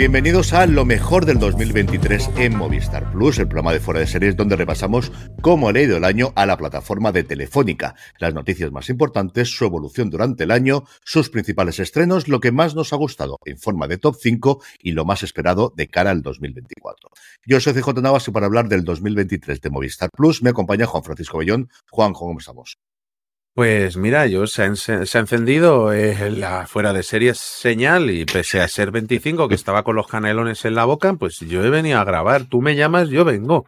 Bienvenidos a lo mejor del 2023 en Movistar Plus, el programa de fuera de series donde repasamos cómo ha leído el año a la plataforma de Telefónica, las noticias más importantes, su evolución durante el año, sus principales estrenos, lo que más nos ha gustado en forma de top 5 y lo más esperado de cara al 2024. Yo soy CJ Navas y para hablar del 2023 de Movistar Plus me acompaña Juan Francisco Bellón. Juan, ¿cómo estamos? Pues mira, yo se ha, se ha encendido eh, la fuera de series señal y pese a ser 25 que estaba con los canelones en la boca, pues yo he venido a grabar. Tú me llamas, yo vengo.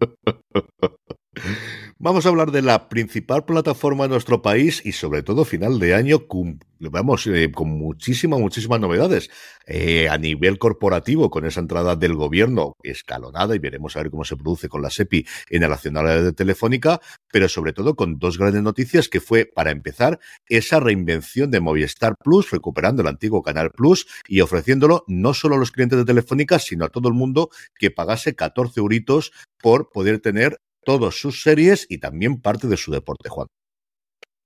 Vamos a hablar de la principal plataforma de nuestro país y sobre todo final de año con, vamos, eh, con muchísimas, muchísimas novedades. Eh, a nivel corporativo, con esa entrada del gobierno escalonada y veremos a ver cómo se produce con la SEPI en el accionario de Telefónica, pero sobre todo con dos grandes noticias que fue, para empezar, esa reinvención de Movistar Plus, recuperando el antiguo Canal Plus y ofreciéndolo no solo a los clientes de Telefónica, sino a todo el mundo que pagase 14 euritos por poder tener todas sus series y también parte de su deporte, Juan.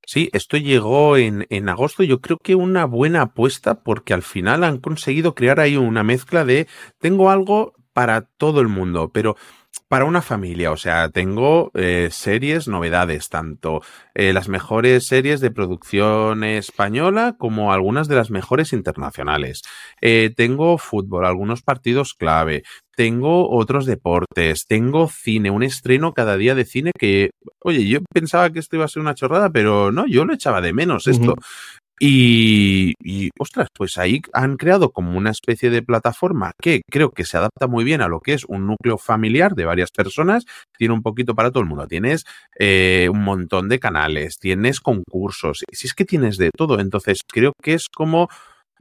Sí, esto llegó en, en agosto. Yo creo que una buena apuesta porque al final han conseguido crear ahí una mezcla de tengo algo para todo el mundo, pero para una familia, o sea, tengo eh, series, novedades, tanto eh, las mejores series de producción española como algunas de las mejores internacionales. Eh, tengo fútbol, algunos partidos clave, tengo otros deportes, tengo cine, un estreno cada día de cine que, oye, yo pensaba que esto iba a ser una chorrada, pero no, yo lo echaba de menos esto. Uh -huh. Y, ostras, pues ahí han creado como una especie de plataforma que creo que se adapta muy bien a lo que es un núcleo familiar de varias personas. Tiene un poquito para todo el mundo. Tienes eh, un montón de canales, tienes concursos, si es que tienes de todo. Entonces creo que es como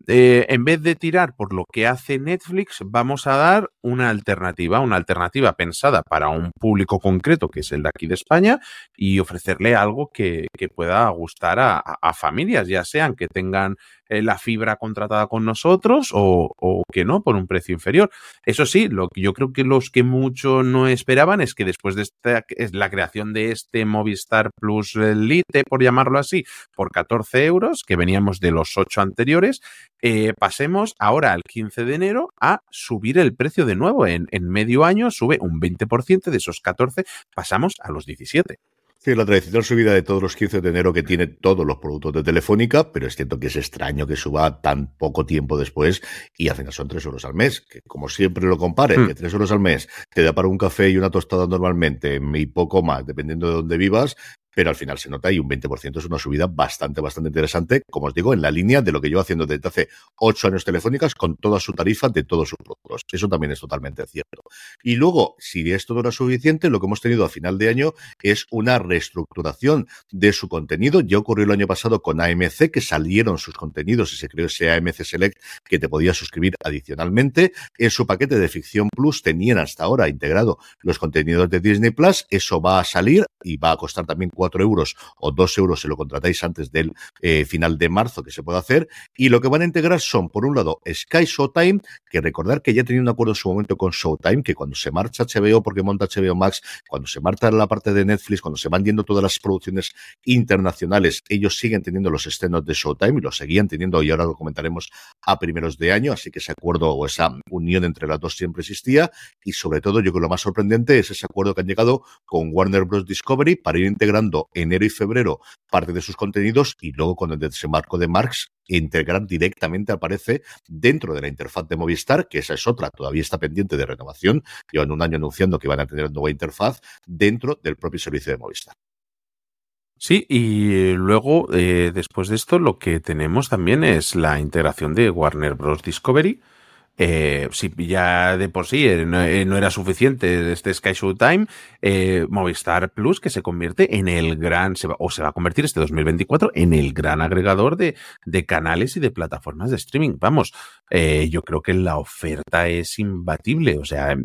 eh, en vez de tirar por lo que hace Netflix, vamos a dar una alternativa, una alternativa pensada para un público concreto, que es el de aquí de España, y ofrecerle algo que, que pueda gustar a, a, familias, ya sean que tengan eh, la fibra contratada con nosotros o, o, que no, por un precio inferior. Eso sí, lo que yo creo que los que mucho no esperaban es que después de esta, es la creación de este Movistar Plus Lite, por llamarlo así, por 14 euros, que veníamos de los 8 anteriores, eh, pasemos ahora al 15 de enero a subir el precio de nuevo. En, en medio año sube un 20% de esos 14, pasamos a los 17. Sí, la tradicional subida de todos los 15 de enero que tiene todos los productos de Telefónica, pero es cierto que es extraño que suba tan poco tiempo después y al final son 3 euros al mes, que como siempre lo comparen, mm. que 3 euros al mes te da para un café y una tostada normalmente y poco más, dependiendo de dónde vivas, pero al final se nota y un 20% es una subida bastante, bastante interesante, como os digo, en la línea de lo que llevo haciendo desde hace ocho años telefónicas con toda su tarifa de todos sus productos. Eso también es totalmente cierto. Y luego, si esto no era suficiente, lo que hemos tenido a final de año es una reestructuración de su contenido. Ya ocurrió el año pasado con AMC, que salieron sus contenidos y se creó ese AMC Select que te podías suscribir adicionalmente. En su paquete de Ficción Plus tenían hasta ahora integrado los contenidos de Disney Plus. Eso va a salir y va a costar también 4 euros o 2 euros si lo contratáis antes del eh, final de marzo que se puede hacer. Y lo que van a integrar son, por un lado, Sky Showtime, que recordar que ya tenía un acuerdo en su momento con Showtime, que cuando se marcha HBO porque monta HBO Max, cuando se marcha la parte de Netflix, cuando se van yendo todas las producciones internacionales, ellos siguen teniendo los estrenos de Showtime y los seguían teniendo y ahora lo comentaremos a primeros de año, así que ese acuerdo o esa unión entre las dos siempre existía y sobre todo yo creo que lo más sorprendente es ese acuerdo que han llegado con Warner Bros. Discovery para ir integrando enero y febrero parte de sus contenidos y luego con el desembarco de Marx integrar directamente, aparece, dentro de la interfaz de Movistar, que esa es otra, todavía está pendiente de renovación, llevan un año anunciando que van a tener nueva interfaz dentro del propio servicio de Movistar. Sí, y luego, eh, después de esto, lo que tenemos también es la integración de Warner Bros. Discovery, eh, si ya de por sí eh, eh, no, era suficiente este Sky Showtime, eh, Movistar Plus que se convierte en el gran, o se va a convertir este 2024 en el gran agregador de, de canales y de plataformas de streaming. Vamos, yo creo que la oferta es imbatible, o sea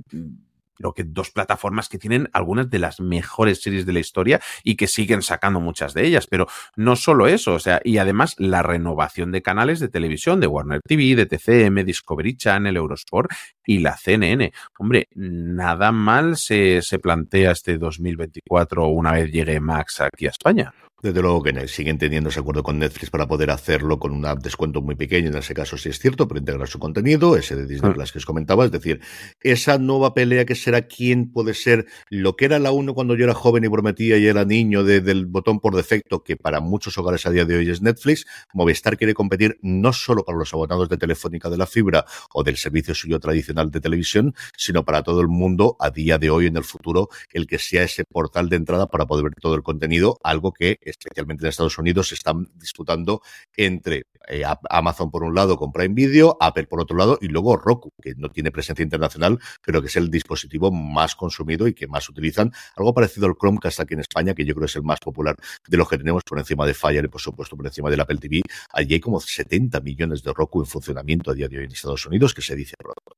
creo que dos plataformas que tienen algunas de las mejores series de la historia y que siguen sacando muchas de ellas. Pero no solo eso, o sea, y además la renovación de canales de televisión de Warner TV, de TCM, Discovery Channel, Eurosport y la CNN. Hombre, nada mal se, se plantea este 2024 una vez llegue Max aquí a España. Desde luego que siguen teniendo ese acuerdo con Netflix para poder hacerlo con un descuento muy pequeño, en ese caso sí es cierto, pero integrar su contenido, ese de Disney ah. Plus que os comentaba, es decir, esa nueva pelea que será quién puede ser lo que era la uno cuando yo era joven y prometía y era niño del botón por defecto, que para muchos hogares a día de hoy es Netflix, Movistar quiere competir no solo para los abonados de Telefónica de la fibra o del servicio suyo tradicional de televisión, sino para todo el mundo a día de hoy en el futuro, el que sea ese portal de entrada para poder ver todo el contenido, algo que especialmente en Estados Unidos, se están disputando entre eh, Amazon por un lado con Prime Video, Apple por otro lado y luego Roku, que no tiene presencia internacional, pero que es el dispositivo más consumido y que más utilizan. Algo parecido al Chromecast aquí en España, que yo creo es el más popular de los que tenemos por encima de Fire y por supuesto por encima del Apple TV. Allí hay como 70 millones de Roku en funcionamiento a día de hoy en Estados Unidos, que se dice pronto.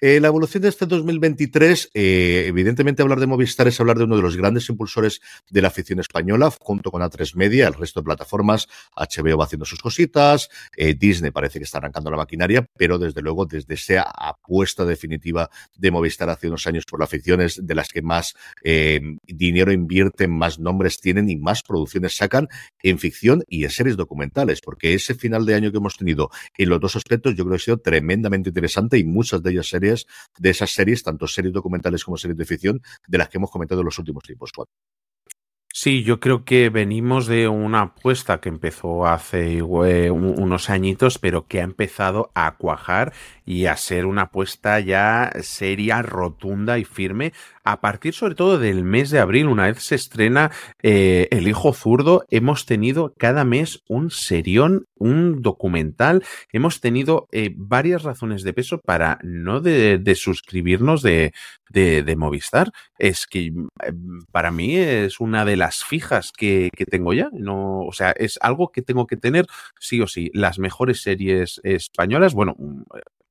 Eh, la evolución de este 2023, eh, evidentemente hablar de Movistar es hablar de uno de los grandes impulsores de la afición española, junto con A3 Media, el resto de plataformas, HBO va haciendo sus cositas, eh, Disney parece que está arrancando la maquinaria, pero desde luego desde esa apuesta definitiva de Movistar hace unos años por la afición es de las que más dinero invierten, más nombres tienen y más producciones sacan en ficción y en series documentales, porque ese final de año que hemos tenido en los dos aspectos yo creo que ha sido tremendamente interesante y muchas de ellas series de esas series, tanto series documentales como series de ficción, de las que hemos comentado en los últimos tiempos. Sí, yo creo que venimos de una apuesta que empezó hace unos añitos, pero que ha empezado a cuajar y a ser una apuesta ya seria, rotunda y firme a partir sobre todo del mes de abril, una vez se estrena eh, El Hijo Zurdo, hemos tenido cada mes un serión, un documental, hemos tenido eh, varias razones de peso para no de, suscribirnos de, de, Movistar. Es que eh, para mí es una de las fijas que, tengo ya, no, o sea, es algo que tengo que tener sí o sí, las mejores series españolas, bueno,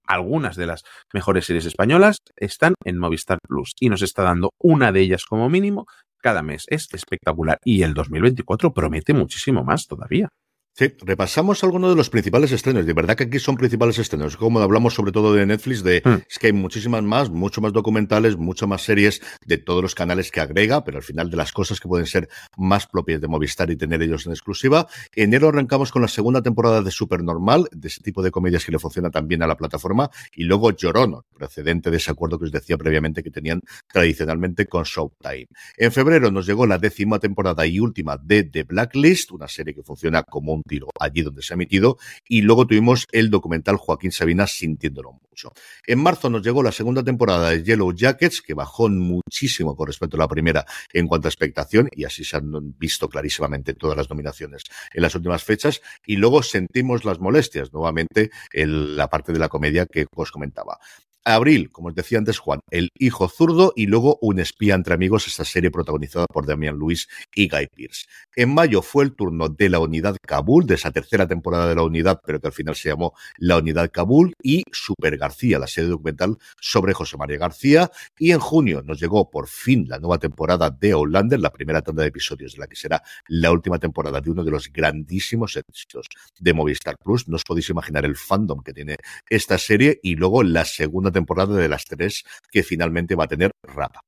algunas de las mejores series españolas están en Movistar Plus y nos está dando una de ellas como mínimo cada mes. Es espectacular y el 2024 promete muchísimo más todavía. Sí, repasamos algunos de los principales estrenos. De verdad que aquí son principales estrenos. Como hablamos sobre todo de Netflix, de hmm. es que hay muchísimas más, mucho más documentales, mucho más series de todos los canales que agrega, pero al final de las cosas que pueden ser más propias de Movistar y tener ellos en exclusiva. Enero arrancamos con la segunda temporada de Supernormal, de ese tipo de comedias que le funciona también a la plataforma, y luego Llorono, precedente de ese acuerdo que os decía previamente que tenían tradicionalmente con Showtime. En febrero nos llegó la décima temporada y última de The Blacklist, una serie que funciona como un tiro allí donde se ha emitido. Y luego tuvimos el documental Joaquín Sabina sintiéndolo mucho. En marzo nos llegó la segunda temporada de Yellow Jackets, que bajó muchísimo con respecto a la primera en cuanto a expectación, y así se han visto clarísimamente todas las nominaciones en las últimas fechas. Y luego sentimos las molestias, nuevamente, en la parte de la comedia que os comentaba. Abril, como os decía antes Juan, El hijo zurdo y luego Un espía entre amigos, esta serie protagonizada por Damian Lewis y Guy Pearce. En mayo fue el turno de la unidad Kabul, de esa tercera temporada de la unidad, pero que al final se llamó La unidad Kabul, y Super García, la serie documental sobre José María García. Y en junio nos llegó por fin la nueva temporada de Outlander, la primera tanda de episodios de la que será la última temporada de uno de los grandísimos éxitos de Movistar Plus. No os podéis imaginar el fandom que tiene esta serie y luego la segunda temporada de las tres que finalmente va a tener Rapa.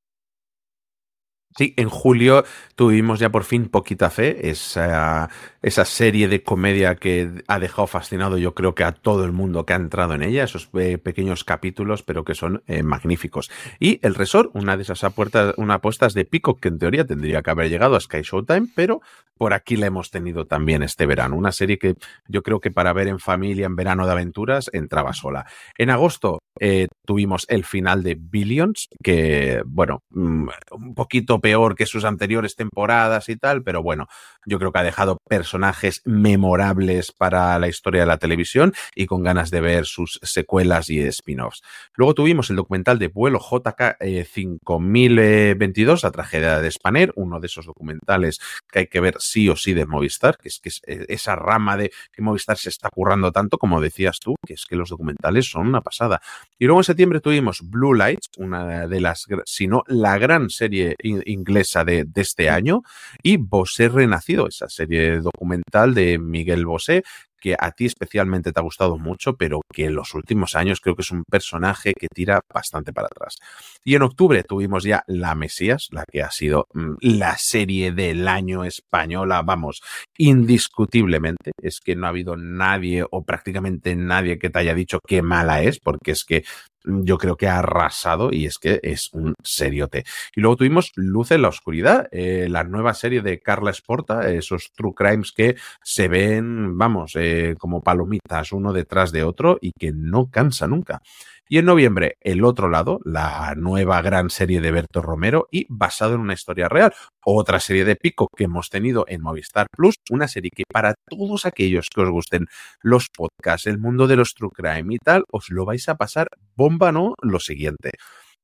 Sí, en julio tuvimos ya por fin Poquita Fe, esa, esa serie de comedia que ha dejado fascinado yo creo que a todo el mundo que ha entrado en ella, esos eh, pequeños capítulos pero que son eh, magníficos. Y El Resort, una de esas apuestas, una apuestas de Pico que en teoría tendría que haber llegado a Sky Showtime, pero por aquí la hemos tenido también este verano. Una serie que yo creo que para ver en familia, en verano de aventuras, entraba sola. En agosto eh, tuvimos el final de Billions, que bueno, mm, un poquito peor que sus anteriores temporadas y tal, pero bueno, yo creo que ha dejado personajes memorables para la historia de la televisión y con ganas de ver sus secuelas y spin-offs. Luego tuvimos el documental de vuelo JK 5022, la tragedia de Spanner, uno de esos documentales que hay que ver sí o sí de Movistar, que es que es eh, esa rama de que Movistar se está currando tanto, como decías tú, que es que los documentales son una pasada. Y luego en septiembre tuvimos Blue Lights, una de las, si no la gran serie inglesa de, este año, y Bosé Renacido, esa serie documental de Miguel Bosé, que a ti especialmente te ha gustado mucho, pero que en los últimos años creo que es un personaje que tira bastante para atrás. Y en octubre tuvimos ya La Mesías, la que ha sido mm, la serie del año española, vamos, indiscutiblemente. Es que no ha habido nadie o prácticamente nadie que te haya dicho qué mala es, porque es que yo creo que ha arrasado y es que es un seriote. Y luego tuvimos Luz en la Oscuridad, eh, la nueva serie de Carla Esporta, esos true crimes que se ven, vamos, eh, como palomitas uno detrás de otro y que no cansa nunca. Y en noviembre, El otro lado, la nueva gran serie de Berto Romero y basado en una historia real. Otra serie de pico que hemos tenido en Movistar Plus, una serie que para todos aquellos que os gusten los podcasts, el mundo de los true crime y tal, os lo vais a pasar bomba, ¿no? Lo siguiente.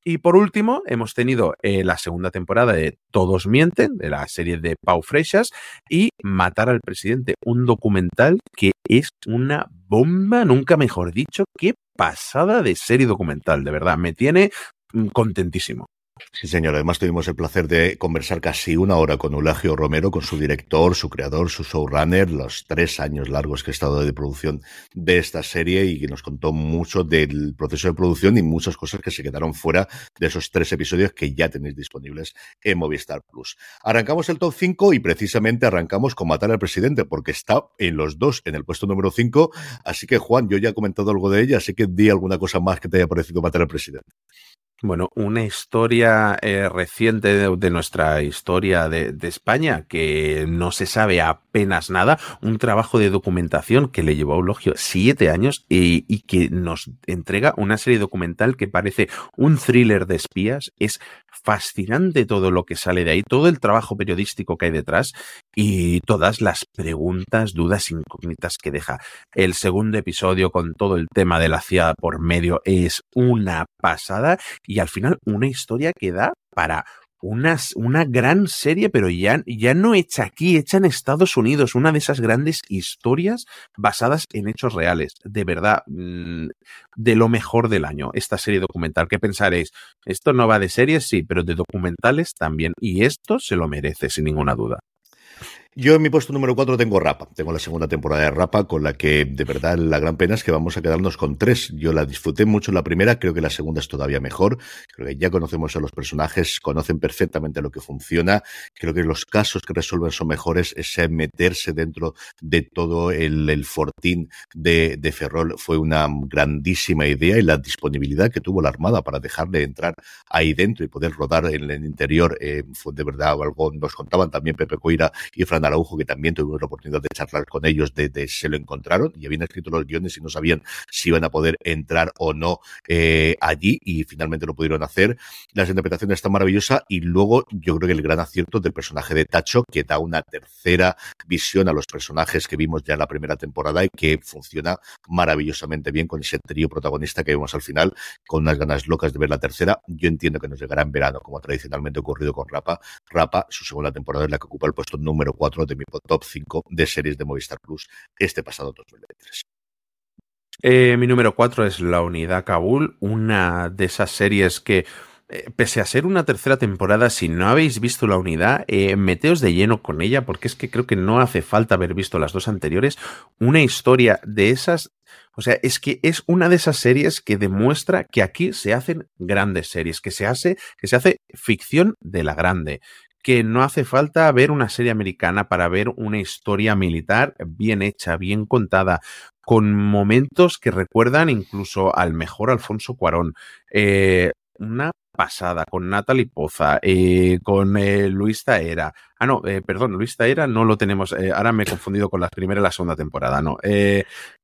Y por último, hemos tenido eh, la segunda temporada de Todos Mienten, de la serie de Pau Freixas, y Matar al Presidente, un documental que es una bomba, nunca mejor dicho, qué pasada de serie documental, de verdad, me tiene mm, contentísimo. Sí, señor. Además, tuvimos el placer de conversar casi una hora con Eulagio Romero, con su director, su creador, su showrunner, los tres años largos que ha estado de producción de esta serie y que nos contó mucho del proceso de producción y muchas cosas que se quedaron fuera de esos tres episodios que ya tenéis disponibles en Movistar Plus. Arrancamos el top 5 y precisamente arrancamos con Matar al Presidente, porque está en los dos, en el puesto número 5. Así que, Juan, yo ya he comentado algo de ella, así que di alguna cosa más que te haya parecido Matar al Presidente. Bueno, una historia eh, reciente de, nuestra historia de, España que no se sabe apenas nada, un trabajo de documentación que le llevó a Eulogio siete años y, y, que nos entrega una serie documental que parece un thriller de espías, es fascinante todo lo que sale de ahí, todo el trabajo periodístico que hay detrás y todas las preguntas, dudas, incógnitas que deja. El segundo episodio con todo el tema de la CIA por medio es una pasada y al final una historia que da para una, una gran serie, pero ya, ya no hecha aquí, hecha en Estados Unidos, una de esas grandes historias basadas en hechos reales. De verdad, mm, de lo mejor del año, esta serie documental. ¿Qué pensaréis? Esto no va de series, sí, pero de documentales también. Y esto se lo merece, sin ninguna duda. Yo en mi puesto número 4 tengo Rapa. Tengo la segunda temporada de Rapa, con la que de verdad la gran pena es que vamos a quedarnos con tres. Yo la disfruté mucho la primera, creo que la segunda es todavía mejor. Creo que ya conocemos a los personajes, conocen perfectamente lo que funciona. Creo que los casos que resuelven son mejores. Ese meterse dentro de todo el, fortín de, Ferrol fue una grandísima idea y la disponibilidad que tuvo la Armada para dejarle entrar ahí dentro y poder rodar en el interior eh, fue de verdad algo. Nos contaban también Pepe Coira y Fran Araujo, que también tuvimos la oportunidad de charlar con ellos, de, de se lo encontraron y habían escrito los guiones y no sabían si iban a poder entrar o no eh, allí y finalmente lo pudieron hacer. Las interpretaciones están maravillosas y luego yo creo que el gran acierto del personaje de Tacho, que da una tercera visión a los personajes que vimos ya en la primera temporada y que funciona maravillosamente bien con ese trío protagonista que vemos al final, con unas ganas locas de ver la tercera. Yo entiendo que nos llegará en verano, como tradicionalmente ocurrido con Rapa. Rapa, su segunda temporada es la que ocupa el puesto número 4 de mi top 5 de series de Movistar Plus este pasado 2023. Eh, mi número 4 es La Unidad Kabul, una de esas series que eh, pese a ser una tercera temporada, si no habéis visto la unidad, eh, meteos de lleno con ella, porque es que creo que no hace falta haber visto las dos anteriores. Una historia de esas, o sea, es que es una de esas series que demuestra que aquí se hacen grandes series, que se hace, que se hace ficción de la grande que no hace falta ver una serie americana para ver una historia militar bien hecha, bien contada, con momentos que recuerdan incluso al mejor Alfonso Cuarón. Eh, una pasada con Natalie Poza, eh, con eh, Luis Taera. Ah, no, perdón, Luis Taera no lo tenemos. Ahora me he confundido con la primera y la segunda temporada, no.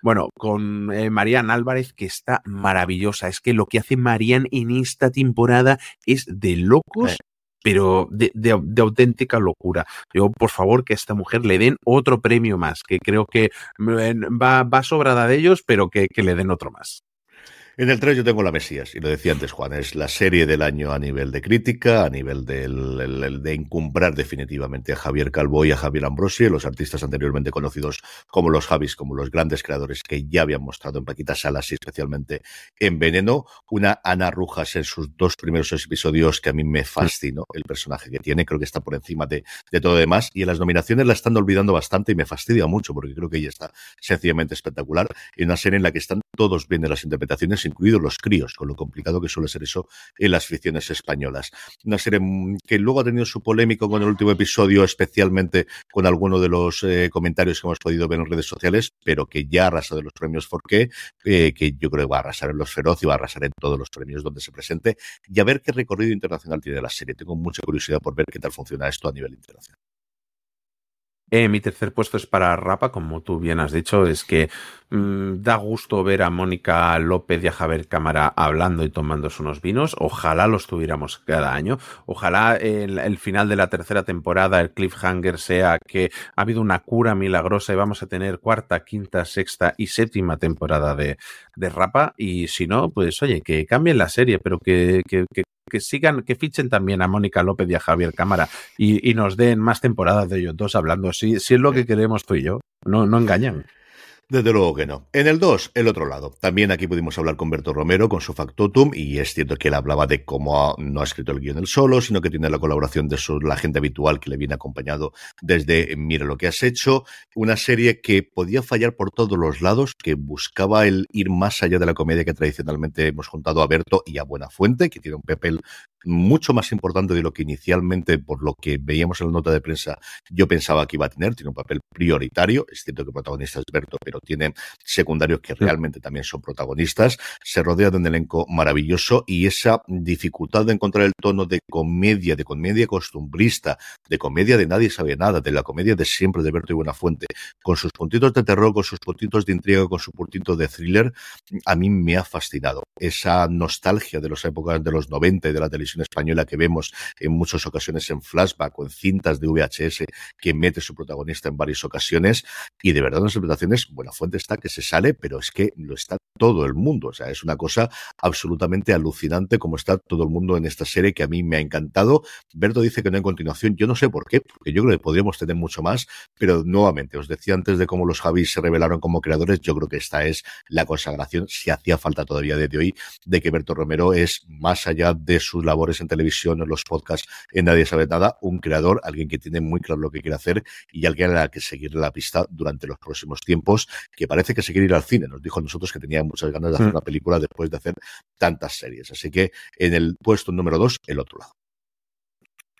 Bueno, con Marian Álvarez, que está maravillosa. Es que lo que hace Marian en esta temporada es de locos. Pero de, auténtica locura. Yo, por favor, que a esta mujer le den otro premio más, que creo que va, va sobrada de ellos, pero que le den otro más. En el 3 yo tengo La Mesías, y lo decía antes Juan, es la serie del año a nivel de crítica, a nivel del, el, el de encumbrar definitivamente a Javier Calvo y a Javier Ambrosi, los artistas anteriormente conocidos como los Javis, como los grandes creadores que ya habían mostrado en Paquita Salas y especialmente en Veneno. Una Ana Rujas en sus dos primeros episodios que a mí me fascinó el personaje que tiene, creo que está por encima de, de todo demás, y en las nominaciones la están olvidando bastante y me fastidia mucho porque creo que ella está sencillamente espectacular, en una serie en la que están todos bien de las interpretaciones incluidos los críos, con lo complicado que suele ser eso en las ficciones españolas. Una serie que luego ha tenido su polémico con el último episodio, especialmente con alguno de los eh, comentarios que hemos podido ver en redes sociales, pero que ya arrasa de los premios Forqué, eh, que yo creo que va a arrasar en los Feroz y va a arrasar en todos los premios donde se presente, y a ver qué recorrido internacional tiene la serie. Tengo mucha curiosidad por ver qué tal funciona esto a nivel internacional. Eh, mi tercer puesto es para Rapa, como tú bien has dicho, es que mmm, da gusto ver a Mónica López y a Javier Cámara hablando y tomándose unos vinos. Ojalá los tuviéramos cada año. Ojalá el, el, final de la tercera temporada, el cliffhanger, sea que ha habido una cura milagrosa y vamos a tener cuarta, quinta, sexta y séptima temporada de, de Rapa. Y si no, pues oye, que cambien la serie, pero que, que, que que sigan, que fichen también a Mónica López y a Javier Cámara y, y, nos den más temporadas de ellos dos hablando. Si, si es lo que queremos tú y yo, no, no engañan. Desde luego que no. En el 2, el otro lado. También aquí pudimos hablar con Berto Romero, con su factotum, y es cierto que él hablaba de cómo no ha escrito el guion él solo, sino que tiene la colaboración de su, la gente habitual que le viene acompañado desde Mira lo que has hecho. Una serie que podía fallar por todos los lados, que buscaba el ir más allá de la comedia que tradicionalmente hemos juntado a Berto y a Buenafuente, que tiene un papel mucho más importante de lo que inicialmente, por lo que veíamos en la nota de prensa, yo pensaba que iba a tener. Tiene un papel prioritario. Es cierto que el protagonista es Berto, pero tiene secundarios que realmente también son protagonistas. Se rodea de un elenco maravilloso y esa dificultad de encontrar el tono de comedia, de comedia costumbrista, de comedia de nadie sabe nada, de la comedia de siempre de Berto y Buenafuente, con sus puntitos de terror, con sus puntitos de intriga, con su puntito de thriller, a mí me ha fascinado. Esa nostalgia de las épocas de los 90 y de la televisión española que vemos en muchas ocasiones en flashback o en cintas de VHS que mete su protagonista en varias ocasiones. Y de verdad las interpretaciones, buena fuente está que se sale, pero es que lo está todo el mundo, o sea, es una cosa absolutamente alucinante como está todo el mundo en esta serie que a mí me ha encantado. Berto dice que no hay continuación, yo no sé por qué, porque yo creo que podríamos tener mucho más, pero nuevamente, os decía antes de cómo los Javis se revelaron como creadores, yo creo que esta es la consagración, si hacía falta todavía desde hoy, de que Berto Romero es, más allá de sus labores en televisión, en los podcasts, en Nadie sabe nada, un creador, alguien que tiene muy claro lo que quiere hacer y alguien a la que seguir la pista durante los próximos tiempos, que parece que se quiere ir al cine. Nos dijo a nosotros que tenía muchas ganas de hacer una película después de hacer tantas series. Así que en el puesto número dos, el otro lado.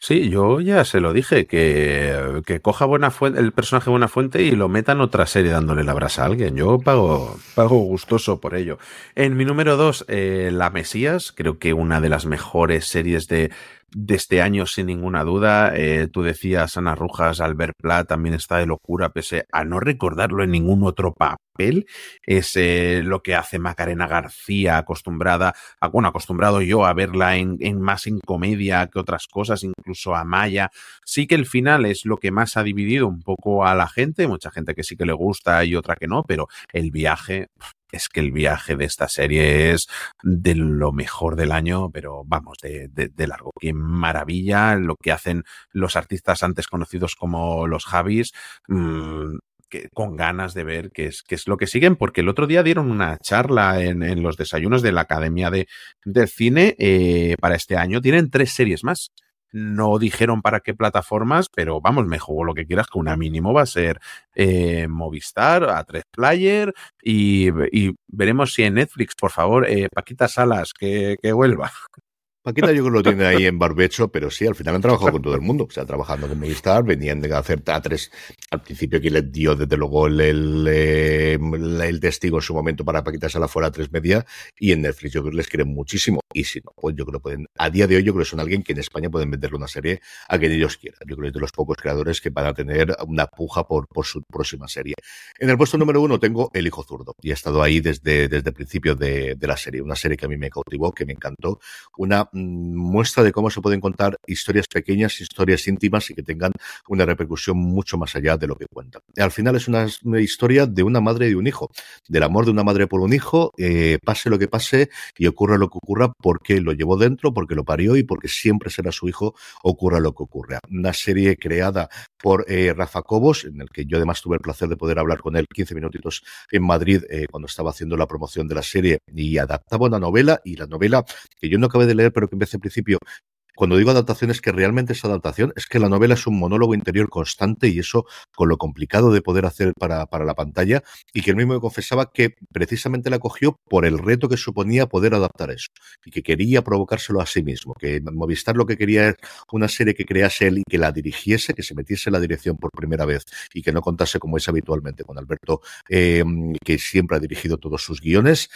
Sí, yo ya se lo dije, que, que coja buena fuente, el personaje Buena Fuente y lo meta en otra serie dándole la brasa a alguien. Yo pago, pago gustoso por ello. En mi número dos, eh, La Mesías, creo que una de las mejores series de de este año sin ninguna duda. Eh, tú decías, Ana Rujas, Albert Plat también está de locura, pese a no recordarlo en ningún otro papel. Es eh, lo que hace Macarena García, acostumbrada, a, bueno, acostumbrado yo a verla en, en, más en comedia que otras cosas, incluso a Maya. Sí que el final es lo que más ha dividido un poco a la gente, mucha gente que sí que le gusta y otra que no, pero el viaje, es que el viaje de esta serie es de lo mejor del año, pero vamos, de, largo. Qué maravilla lo que hacen los artistas antes conocidos como los Javis. Mmm, que, con ganas de ver qué es, qué es lo que siguen, porque el otro día dieron una charla en, los desayunos de la Academia de, Cine eh, para este año. Tienen tres series más. No dijeron para qué plataformas, pero vamos, me juego lo que quieras, que una mínimo va a ser eh, Movistar, a tres player y, veremos si en Netflix, por favor, eh, Paquita Salas, que vuelva. Paquita yo creo que lo tiene ahí en barbecho, pero sí, al final han trabajado con todo el mundo. O sea, trabajando con Movistar, venían de hacer A3. Al principio que les dio desde luego el, el, el, testigo en su momento para Paquita Sala fuera a tres media y en Netflix yo creo que les quieren muchísimo. Y si no, pues yo creo que pueden, a día de hoy yo creo que son alguien que en España pueden venderle una serie a quien ellos quieran. Yo creo que es de los pocos creadores que van a tener una puja por, por su próxima serie. En el puesto número uno tengo El Hijo Zurdo y he estado ahí desde, desde el principio de, de la serie. Una serie que a mí me cautivó, que me encantó. Una muestra de cómo se pueden contar historias pequeñas, historias íntimas y que tengan una repercusión mucho más allá de lo que cuentan. Al final es una, historia de una madre y un hijo, del amor de una madre por un hijo, eh, pase lo que pase y ocurra lo que ocurra porque lo llevó dentro, porque lo parió y porque siempre será su hijo, ocurra lo que ocurra. Una serie creada por eh, Rafa Cobos, en el que yo además tuve el placer de poder hablar con él 15 minutitos en Madrid eh, cuando estaba haciendo la promoción de la serie y adaptaba una novela y la novela que yo no acabé de leer pero que empecé principio, cuando digo adaptación es que realmente es adaptación, es que la novela es un monólogo interior constante y eso con lo complicado de poder hacer para, para la pantalla y que él mismo me confesaba que precisamente la cogió por el reto que suponía poder adaptar eso y que quería provocárselo a sí mismo, que Movistar lo que quería es una serie que crease él y que la dirigiese, que se metiese en la dirección por primera vez y que no contase como es habitualmente con Alberto, eh, que siempre ha dirigido todos sus guiones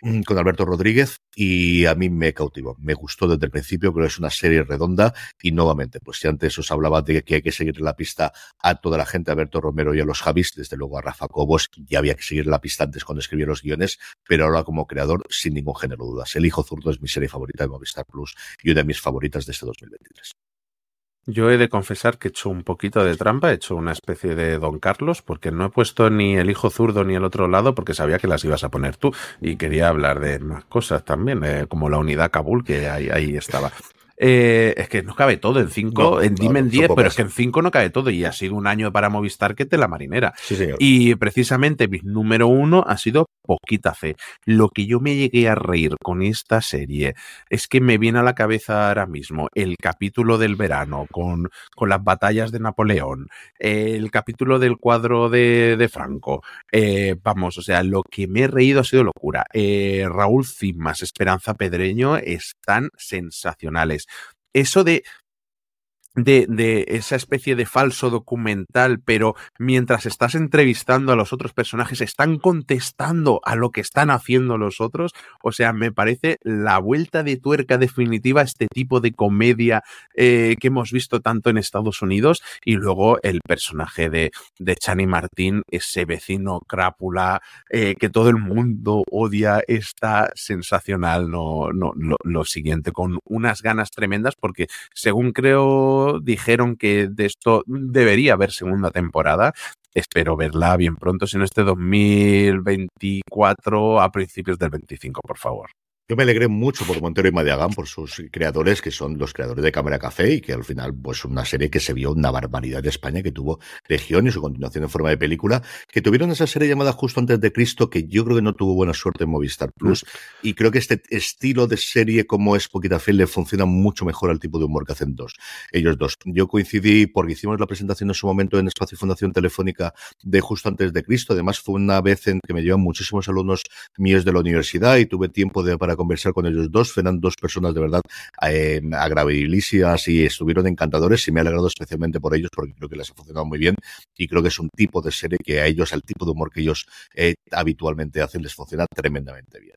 con Alberto Rodríguez y a mí me cautivó. Me gustó desde el principio, creo que es una serie redonda y nuevamente, pues si antes os hablaba de que hay que seguir la pista a toda la gente, a Alberto Romero y a los Javis, desde luego a Rafa Cobos, ya había que seguir la pista antes cuando escribía los guiones, pero ahora como creador, sin ningún género de dudas. El Hijo Zurdo es mi serie favorita de Movistar Plus y una de mis favoritas de este 2023. Yo he de confesar que he hecho un poquito de trampa, he hecho una especie de Don Carlos, porque no he puesto ni el hijo zurdo ni el otro lado, porque sabía que las ibas a poner tú. Y quería hablar de más cosas también, eh, como la unidad Kabul, que ahí, ahí estaba. Eh, es que no cabe todo en 5, no, en dime no, en 10, pero es que en 5 no cabe todo y ha sido un año para Movistar que te la marinera. Sí, señor. Y precisamente mi número uno ha sido poquita fe. Lo que yo me llegué a reír con esta serie es que me viene a la cabeza ahora mismo el capítulo del verano con, con las batallas de Napoleón, el capítulo del cuadro de, de Franco. Eh, vamos, o sea, lo que me he reído ha sido locura. Eh, Raúl Cimas, Esperanza Pedreño están sensacionales. Eso de de, esa especie de falso documental, pero mientras estás entrevistando a los otros personajes, están contestando a lo que están haciendo los otros. O sea, me parece la vuelta de tuerca definitiva a este tipo de comedia eh, que hemos visto tanto en Estados Unidos. Y luego el personaje de, de Chani Martín, ese vecino crápula eh, que todo el mundo odia, está sensacional. No, no, lo siguiente, con unas ganas tremendas, porque según creo dijeron que de esto debería haber segunda temporada. Espero verla bien pronto, si no este 2024 a principios del 25, por favor. Yo me alegré mucho por Montero y Madiagán, por sus creadores, que son los creadores de Cámara Café, y que al final, pues una serie que se vio una barbaridad de España, que tuvo Legión y su continuación en forma de película, que tuvieron esa serie llamada Justo antes de Cristo, que yo creo que no tuvo buena suerte en Movistar Plus, mm. y creo que este estilo de serie como es Poquita Fe le funciona mucho mejor al tipo de humor que hacen dos, ellos dos. Yo coincidí porque hicimos la presentación en su momento en Espacio y Fundación Telefónica de Justo antes de Cristo, además fue una vez en que me llevan muchísimos alumnos míos de la universidad y tuve tiempo de, para conversar con ellos dos. Eran dos personas de verdad eh, agradabilísimas y estuvieron encantadores y me ha alegrado especialmente por ellos porque creo que les ha funcionado muy bien y creo que es un tipo de serie que a ellos, al tipo de humor que ellos eh, habitualmente hacen, les funciona tremendamente bien.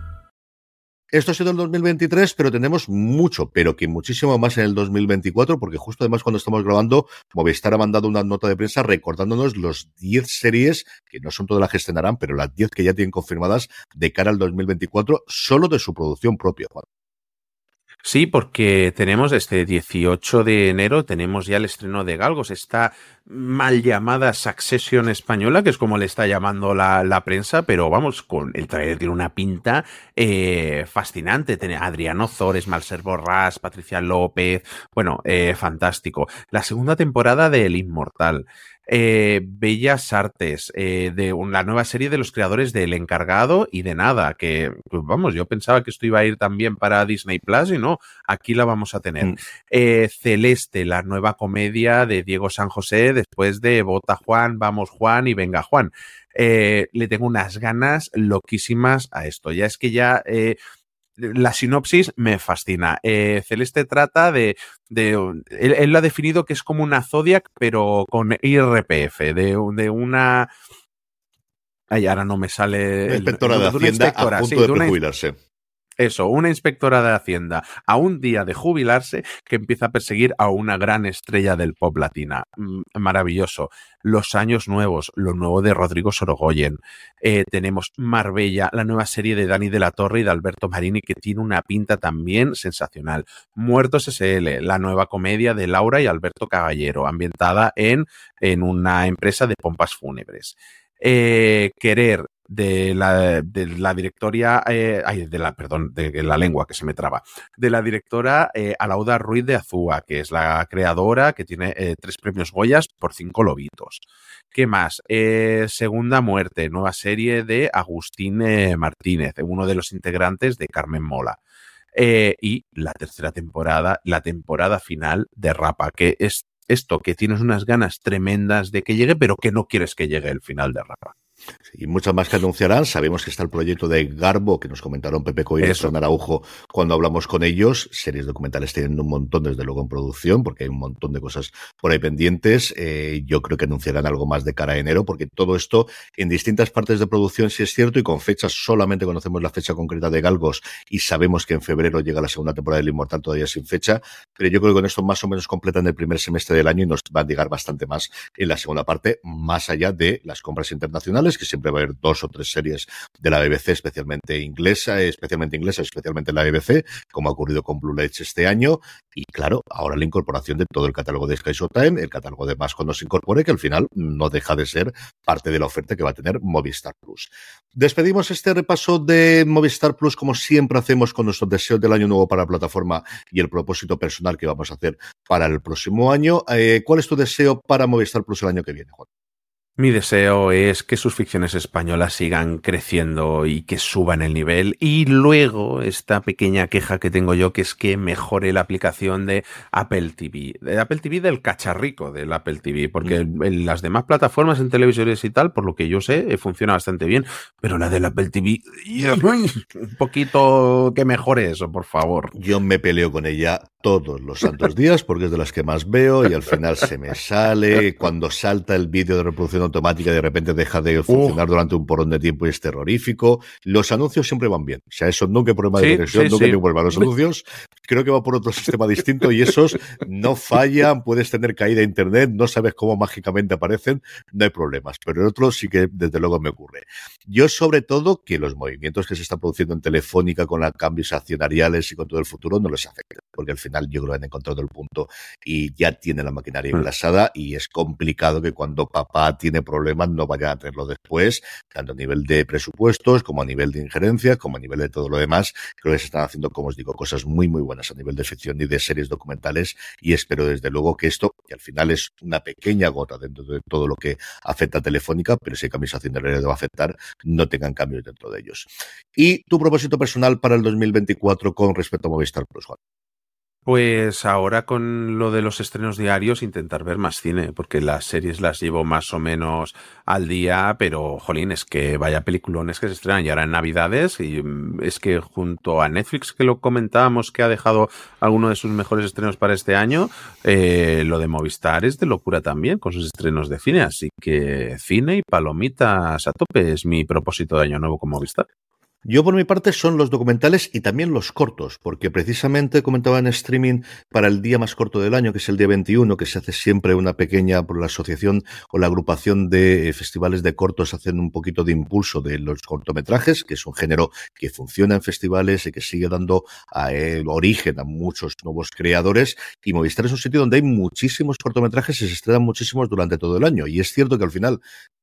Esto ha sido el 2023, pero tenemos mucho, pero que muchísimo más en el 2024, porque justo además cuando estamos grabando, Movistar ha mandado una nota de prensa recordándonos los 10 series, que no son todas las que estrenarán, pero las 10 que ya tienen confirmadas de cara al 2024, solo de su producción propia. Sí, porque tenemos este 18 de enero, tenemos ya el estreno de Galgos, esta mal llamada Succession española, que es como le está llamando la, prensa, pero vamos, con el trailer tiene una pinta eh, fascinante. Tiene Adriano Zores, Malser Borrás, Patricia López, bueno, eh, fantástico. La segunda temporada de El Inmortal. Eh, Bellas Artes, eh, de la nueva serie de los creadores de El Encargado y de Nada, que pues vamos, yo pensaba que esto iba a ir también para Disney Plus y no, aquí la vamos a tener. Mm. Eh, Celeste, la nueva comedia de Diego San José, después de Vota Juan, Vamos Juan y Venga Juan. Le tengo unas ganas loquísimas a esto. Ya es que ya la sinopsis me fascina. Eh, Celeste trata de. de él, él, lo ha definido que es como una Zodiac, pero con IRPF, de, de una. Ay, ahora no me sale. La inspectora de, de Hacienda inspectora, a punto sí, de, de jubilarse. Eso, una inspectora de Hacienda a un día de jubilarse que empieza a perseguir a una gran estrella del pop latina. Maravilloso. Los años nuevos, lo nuevo de Rodrigo Sorogoyen. Eh, tenemos Marbella, la nueva serie de Dani de la Torre y de Alberto Marini que tiene una pinta también sensacional. Muertos SL, la nueva comedia de Laura y Alberto Caballero, ambientada en, en una empresa de pompas fúnebres. Eh, querer de la, de la directoria, eh, ay, de la, perdón, de la lengua que se me traba, de la directora eh, Alauda Ruiz de Azúa, que es la creadora que tiene eh, tres premios Goyas por cinco lobitos. ¿Qué más? Segunda Muerte, nueva serie de Agustín Martínez, uno de los integrantes de Carmen Mola. y la tercera temporada, la temporada final de Rapa, que es esto, que tienes unas ganas tremendas de que llegue, pero que no quieres que llegue el final de Rapa. Y muchas más que anunciarán. Sabemos que está el proyecto de Garbo, que nos comentaron Pepe Coy y Araujo cuando hablamos con ellos. Series documentales tienen un montón, desde luego, en producción, porque hay un montón de cosas por ahí pendientes. Eh, yo creo que anunciarán algo más de cara a enero, porque todo esto en distintas partes de producción sí es cierto y con fechas solamente conocemos la fecha concreta de Galgos y sabemos que en febrero llega la segunda temporada del Inmortal todavía sin fecha. Pero yo creo que con esto más o menos completan el primer semestre del año y nos va a llegar bastante más en la segunda parte, más allá de las compras internacionales que siempre va a haber dos o tres series de la BBC, especialmente inglesa, especialmente inglesa, especialmente en la BBC, como ha ocurrido con Blue Lights este año. Y claro, ahora la incorporación de todo el catálogo de Sky Showtime, el catálogo de más cuando se incorpore, que al final no deja de ser parte de la oferta que va a tener Movistar Plus. Despedimos este repaso de Movistar Plus, como siempre hacemos con nuestros deseos del año nuevo para la plataforma y el propósito personal que vamos a hacer para el próximo año. Eh, ¿Cuál es tu deseo para Movistar Plus el año que viene, Juan? Mi deseo es que sus ficciones españolas sigan creciendo y que suban el nivel. Y luego esta pequeña queja que tengo yo, que es que mejore la aplicación de Apple TV. De Apple TV del cacharrico del Apple TV. Porque mm. en las demás plataformas en televisores y tal, por lo que yo sé, funciona bastante bien. Pero la del Apple TV, un poquito que mejore eso, por favor. Yo me peleo con ella todos los santos días porque es de las que más veo y al final se me sale. Cuando salta el vídeo de reproducción automática de repente deja de funcionar uh. durante un porón de tiempo y es terrorífico. Los anuncios siempre van bien. O sea, eso nunca hay problema de sí, conexión, sí, nunca hay sí. problema. Los anuncios creo que va por otro sistema distinto y esos no fallan, puedes tener caída de internet, no sabes cómo mágicamente aparecen, no hay problemas. Pero en otros sí que desde luego me ocurre. Yo sobre todo que los movimientos que se están produciendo en Telefónica con los cambios accionariales y con todo el futuro no les afecten. Porque al final yo creo que han encontrado el punto y ya tiene la maquinaria engrasada y es complicado que cuando papá tiene problemas no vaya a tenerlo después, tanto a nivel de presupuestos como a nivel de injerencia, como a nivel de todo lo demás. Creo que se están haciendo, como os digo, cosas muy, muy buenas a nivel de ficción y de series documentales y espero desde luego que esto, que al final es una pequeña gota dentro de todo lo que afecta a Telefónica, pero si haciendo el va a afectar, no tengan cambios dentro de ellos. Y tu propósito personal para el 2024 con respecto a Movistar Plus, Juan. Pues ahora con lo de los estrenos diarios intentar ver más cine, porque las series las llevo más o menos al día, pero jolín, es que vaya peliculones que se estrenan y ahora en Navidades, y mm, es que junto a Netflix que lo comentábamos que ha dejado alguno de sus mejores estrenos para este año, eh, lo de Movistar es de locura también con sus estrenos de cine, así que cine y palomitas a tope es mi propósito de año nuevo con Movistar. Yo por mi parte son los documentales y también los cortos, porque precisamente comentaba en streaming para el día más corto del año, que es el día 21, que se hace siempre una pequeña, por la asociación o la agrupación de eh, festivales de cortos, hacen un poquito de impulso de los cortometrajes, que es un género que funciona en festivales y que sigue dando eh, origen a muchos nuevos creadores. Y Movistar es un sitio donde hay muchísimos cortometrajes y se estrenan muchísimos durante todo el año. Y es cierto que al final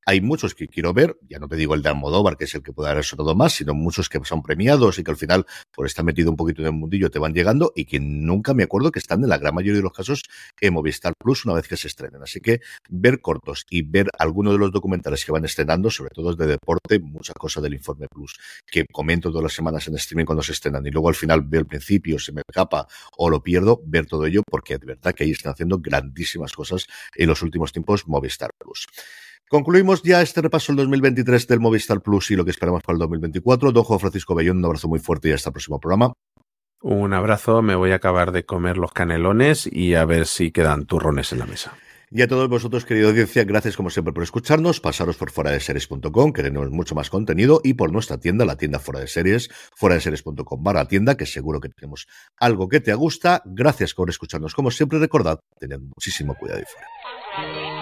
hay muchos que quiero ver, ya no te digo el de Almodóvar, que es el que puede haber todo más, sino muchos que son premiados y que al final, por estar metido un poquito en el mundillo, te van llegando y que nunca me acuerdo que están en la gran mayoría de los casos en Movistar Plus una vez que se estrenen. Así que ver cortos y ver algunos de los documentales que van estrenando, sobre todo de deporte, muchas cosas del Informe Plus, que comento todas las semanas en streaming cuando se estrenan y luego al final veo el principio, se me escapa o lo pierdo, ver todo ello, porque de verdad que ahí están haciendo grandísimas cosas en los últimos tiempos Movistar Plus. Concluimos ya este repaso del 2023 del Movistar Plus y lo que esperamos para el 2024. Don Juan Francisco Bellón, un abrazo muy fuerte y hasta el próximo programa. Un abrazo, me voy a acabar de comer los canelones y a ver si quedan turrones en la mesa. Y a todos vosotros, querida audiencia, gracias como siempre por escucharnos. Pasaros por fuera de series.com, que tenemos mucho más contenido, y por nuestra tienda, la tienda fuera de series, fuera de series.com barra tienda, que seguro que tenemos algo que te gusta. Gracias por escucharnos. Como siempre, recordad, tened muchísimo cuidado y fuera.